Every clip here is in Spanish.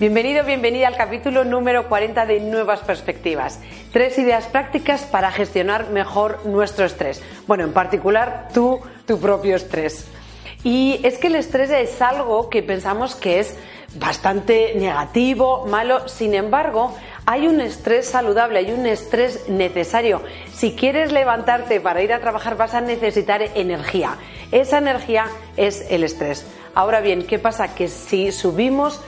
Bienvenido, bienvenida al capítulo número 40 de Nuevas Perspectivas. Tres ideas prácticas para gestionar mejor nuestro estrés. Bueno, en particular tú, tu propio estrés. Y es que el estrés es algo que pensamos que es bastante negativo, malo. Sin embargo, hay un estrés saludable, hay un estrés necesario. Si quieres levantarte para ir a trabajar vas a necesitar energía. Esa energía es el estrés. Ahora bien, ¿qué pasa? Que si subimos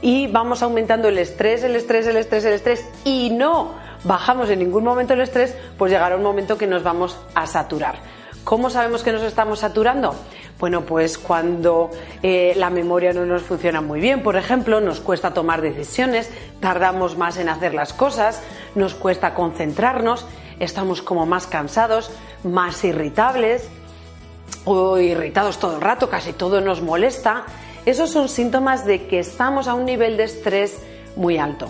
y vamos aumentando el estrés, el estrés, el estrés, el estrés y no bajamos en ningún momento el estrés, pues llegará un momento que nos vamos a saturar. ¿Cómo sabemos que nos estamos saturando? Bueno, pues cuando eh, la memoria no nos funciona muy bien, por ejemplo, nos cuesta tomar decisiones, tardamos más en hacer las cosas, nos cuesta concentrarnos, estamos como más cansados, más irritables o irritados todo el rato, casi todo nos molesta esos son síntomas de que estamos a un nivel de estrés muy alto.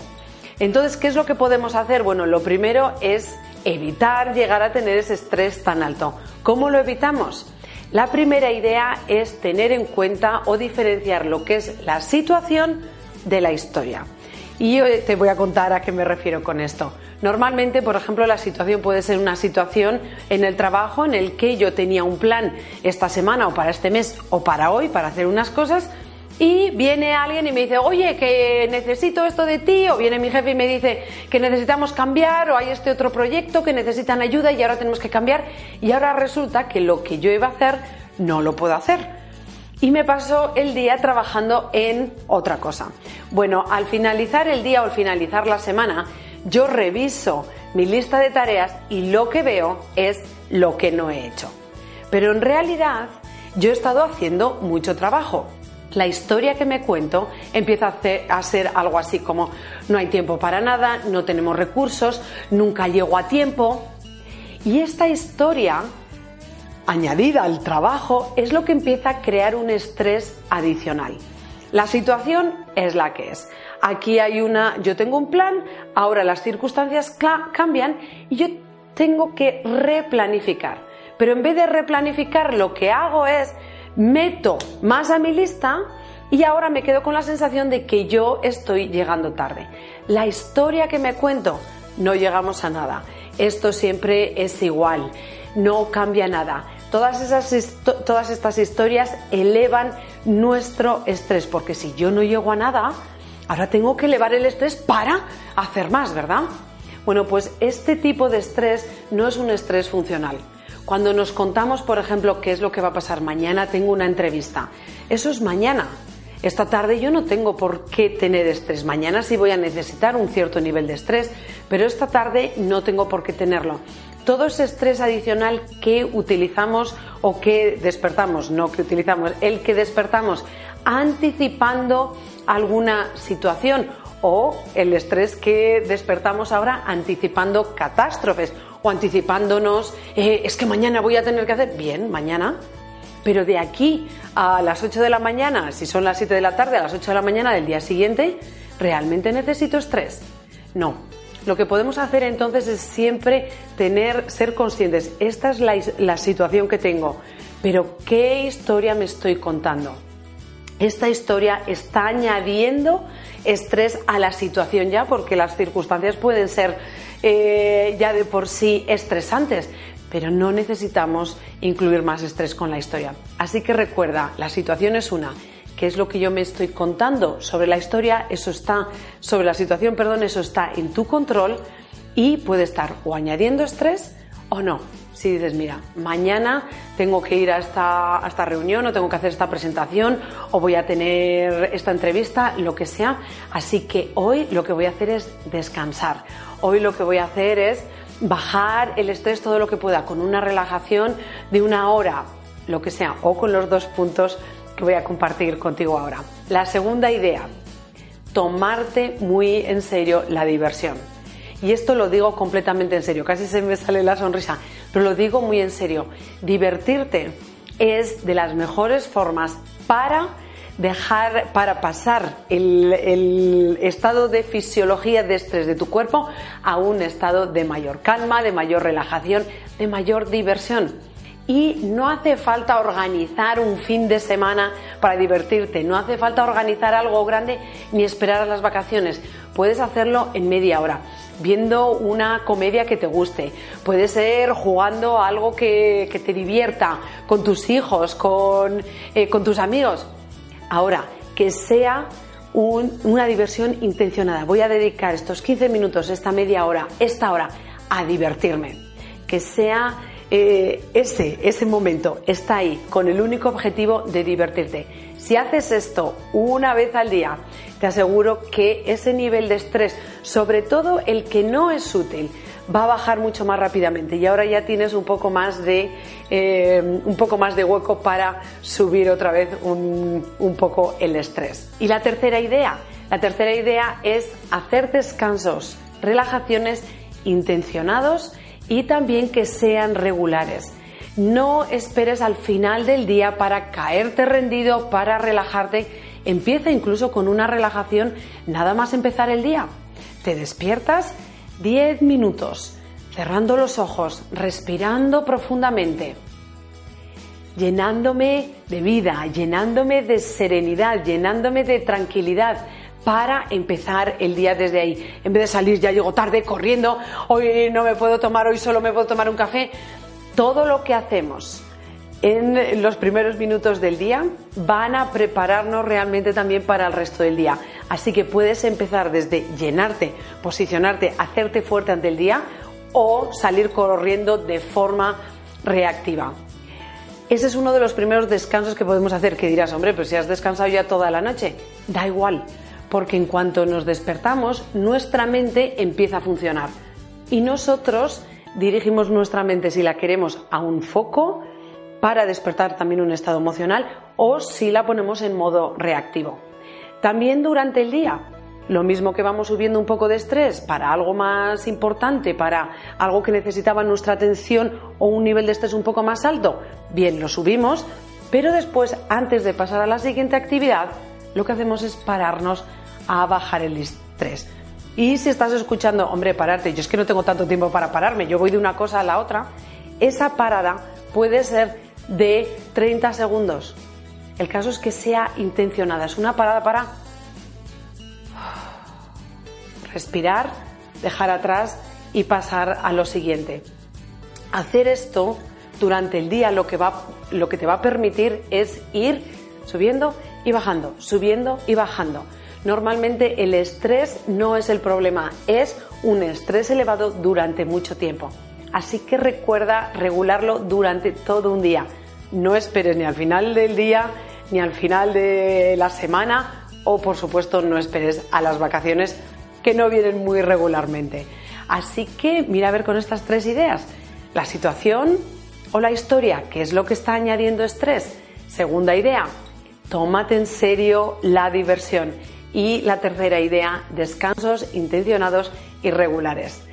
Entonces, ¿qué es lo que podemos hacer? Bueno, lo primero es evitar llegar a tener ese estrés tan alto. ¿Cómo lo evitamos? La primera idea es tener en cuenta o diferenciar lo que es la situación de la historia. Y yo te voy a contar a qué me refiero con esto. Normalmente, por ejemplo, la situación puede ser una situación en el trabajo en el que yo tenía un plan esta semana o para este mes o para hoy para hacer unas cosas y viene alguien y me dice, oye, que necesito esto de ti, o viene mi jefe y me dice que necesitamos cambiar, o hay este otro proyecto que necesitan ayuda y ahora tenemos que cambiar, y ahora resulta que lo que yo iba a hacer no lo puedo hacer. Y me paso el día trabajando en otra cosa. Bueno, al finalizar el día o al finalizar la semana, yo reviso mi lista de tareas y lo que veo es lo que no he hecho. Pero en realidad yo he estado haciendo mucho trabajo la historia que me cuento empieza a, ser algo así como no hay tiempo para nada, no tenemos recursos, nunca llego a tiempo. Y esta historia, añadida al trabajo, es lo que empieza a crear un estrés adicional. La situación es la que es. Aquí hay una, yo tengo un plan, ahora las circunstancias cambian y yo tengo que replanificar. Pero en vez de replanificar, lo que hago es meto más a mi lista y ahora me quedo con la sensación de que yo estoy llegando tarde. La historia que me cuento, no llegamos a nada. Esto siempre es igual, no cambia nada. Todas, esas, todas estas historias elevan nuestro estrés, porque si yo no llego a nada, ahora tengo que elevar el estrés para hacer más, ¿verdad? Bueno, pues este tipo de estrés no es un estrés funcional. Cuando nos contamos, por ejemplo, qué es lo que va a pasar mañana, tengo una entrevista. Eso es mañana. Esta tarde yo no tengo por qué tener estrés. Mañana sí voy a necesitar un cierto nivel de estrés, pero esta tarde no tengo por qué tenerlo. Todo ese estrés adicional que utilizamos o que despertamos, no que utilizamos, el que despertamos anticipando alguna situación o el estrés que despertamos ahora anticipando catástrofes o anticipándonos, eh, es que mañana voy a tener que hacer, bien, mañana, pero de aquí a las 8 de la mañana, si son las 7 de la tarde, a las 8 de la mañana del día siguiente, ¿realmente necesito estrés? No. Lo que podemos hacer entonces es siempre tener, ser conscientes, esta es la, la situación que tengo, pero ¿qué historia me estoy contando? Esta historia está añadiendo estrés a la situación ya, porque las circunstancias pueden ser eh, ya de por sí estresantes, pero no necesitamos incluir más estrés con la historia. Así que recuerda, la situación es una. ¿Qué es lo que yo me estoy contando sobre la historia? Eso está, sobre la situación, perdón, eso está en tu control y puede estar o añadiendo estrés o no. Si dices, mira, mañana tengo que ir a esta, a esta reunión o tengo que hacer esta presentación o voy a tener esta entrevista, lo que sea. Así que hoy lo que voy a hacer es descansar. Hoy lo que voy a hacer es bajar el estrés todo lo que pueda con una relajación de una hora, lo que sea, o con los dos puntos que voy a compartir contigo ahora. La segunda idea, tomarte muy en serio la diversión. Y esto lo digo completamente en serio, casi se me sale la sonrisa, pero lo digo muy en serio. Divertirte es de las mejores formas para dejar, para pasar el, el, estado de fisiología de estrés de tu cuerpo a un estado de mayor calma, de mayor relajación, de mayor diversión. Y no hace falta organizar un fin de semana para divertirte, no hace falta organizar algo grande ni esperar a las vacaciones. Puedes hacerlo en media hora, viendo una comedia que te guste, puede ser jugando algo que, te divierta, con tus hijos, con, eh, con tus amigos. Ahora, que sea una diversión intencionada. Voy a dedicar estos 15 minutos, esta media hora, esta hora, a divertirme. Que sea eh, ese, ese momento está ahí con el único objetivo de divertirte. Si haces esto una vez al día, te aseguro que ese nivel de estrés, sobre todo el que no es útil, va a bajar mucho más rápidamente y ahora ya tienes un poco más de eh, un poco más de hueco para subir otra vez un, un poco el estrés. Y la tercera idea, la tercera idea es hacer descansos, relajaciones intencionados y también que sean regulares. No esperes al final del día para caerte rendido, para relajarte. Empieza incluso con una relajación nada más empezar el día. Te despiertas 10 minutos, cerrando los ojos, respirando profundamente, llenándome de vida, llenándome de serenidad, llenándome de tranquilidad, para empezar el día desde ahí. En vez de salir ya llego tarde corriendo, hoy no me puedo tomar, hoy solo me puedo tomar un café. Todo lo que hacemos en los primeros minutos del día van a prepararnos realmente también para el resto del día. Así que puedes empezar desde llenarte, posicionarte, hacerte fuerte ante el día o salir corriendo de forma reactiva. Ese es uno de los primeros descansos que podemos hacer, que dirás, hombre, pues si has descansado ya toda la noche, da igual, porque en cuanto nos despertamos, nuestra mente empieza a funcionar. Y nosotros dirigimos nuestra mente, si la queremos, a un foco para despertar también un estado emocional o si la ponemos en modo reactivo. También durante el día, lo mismo que vamos subiendo un poco de estrés para algo más importante, para algo que necesitaba nuestra atención o un nivel de estrés un poco más alto, bien, lo subimos, pero después, antes de pasar a la siguiente actividad, lo que hacemos es pararnos a bajar el estrés. Y si estás escuchando, hombre, pararte, yo es que no tengo tanto tiempo para pararme, yo voy de una cosa a la otra, esa parada puede ser de 30 segundos. El caso es que sea intencionada, es una parada para respirar, dejar atrás y pasar a lo siguiente. Hacer esto durante el día lo que, va, lo que te va a permitir es ir subiendo y bajando, subiendo y bajando. Normalmente el estrés no es el problema, es un estrés elevado durante mucho tiempo. Así que recuerda regularlo durante todo un día. No esperes ni al final del día ni al final de la semana o por supuesto no esperes a las vacaciones que no vienen muy regularmente. Así que mira a ver con estas tres ideas. La situación o la historia, ¿qué es lo que está añadiendo estrés? Segunda idea, tómate en serio la diversión y la tercera idea, descansos intencionados y regulares.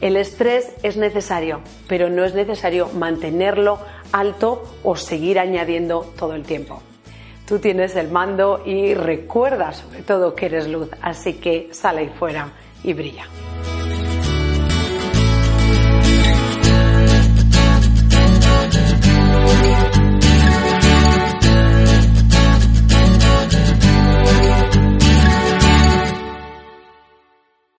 El estrés es necesario, pero no es necesario mantenerlo alto o seguir añadiendo todo el tiempo. Tú tienes el mando y recuerda sobre todo que eres luz, así que sale ahí fuera y brilla.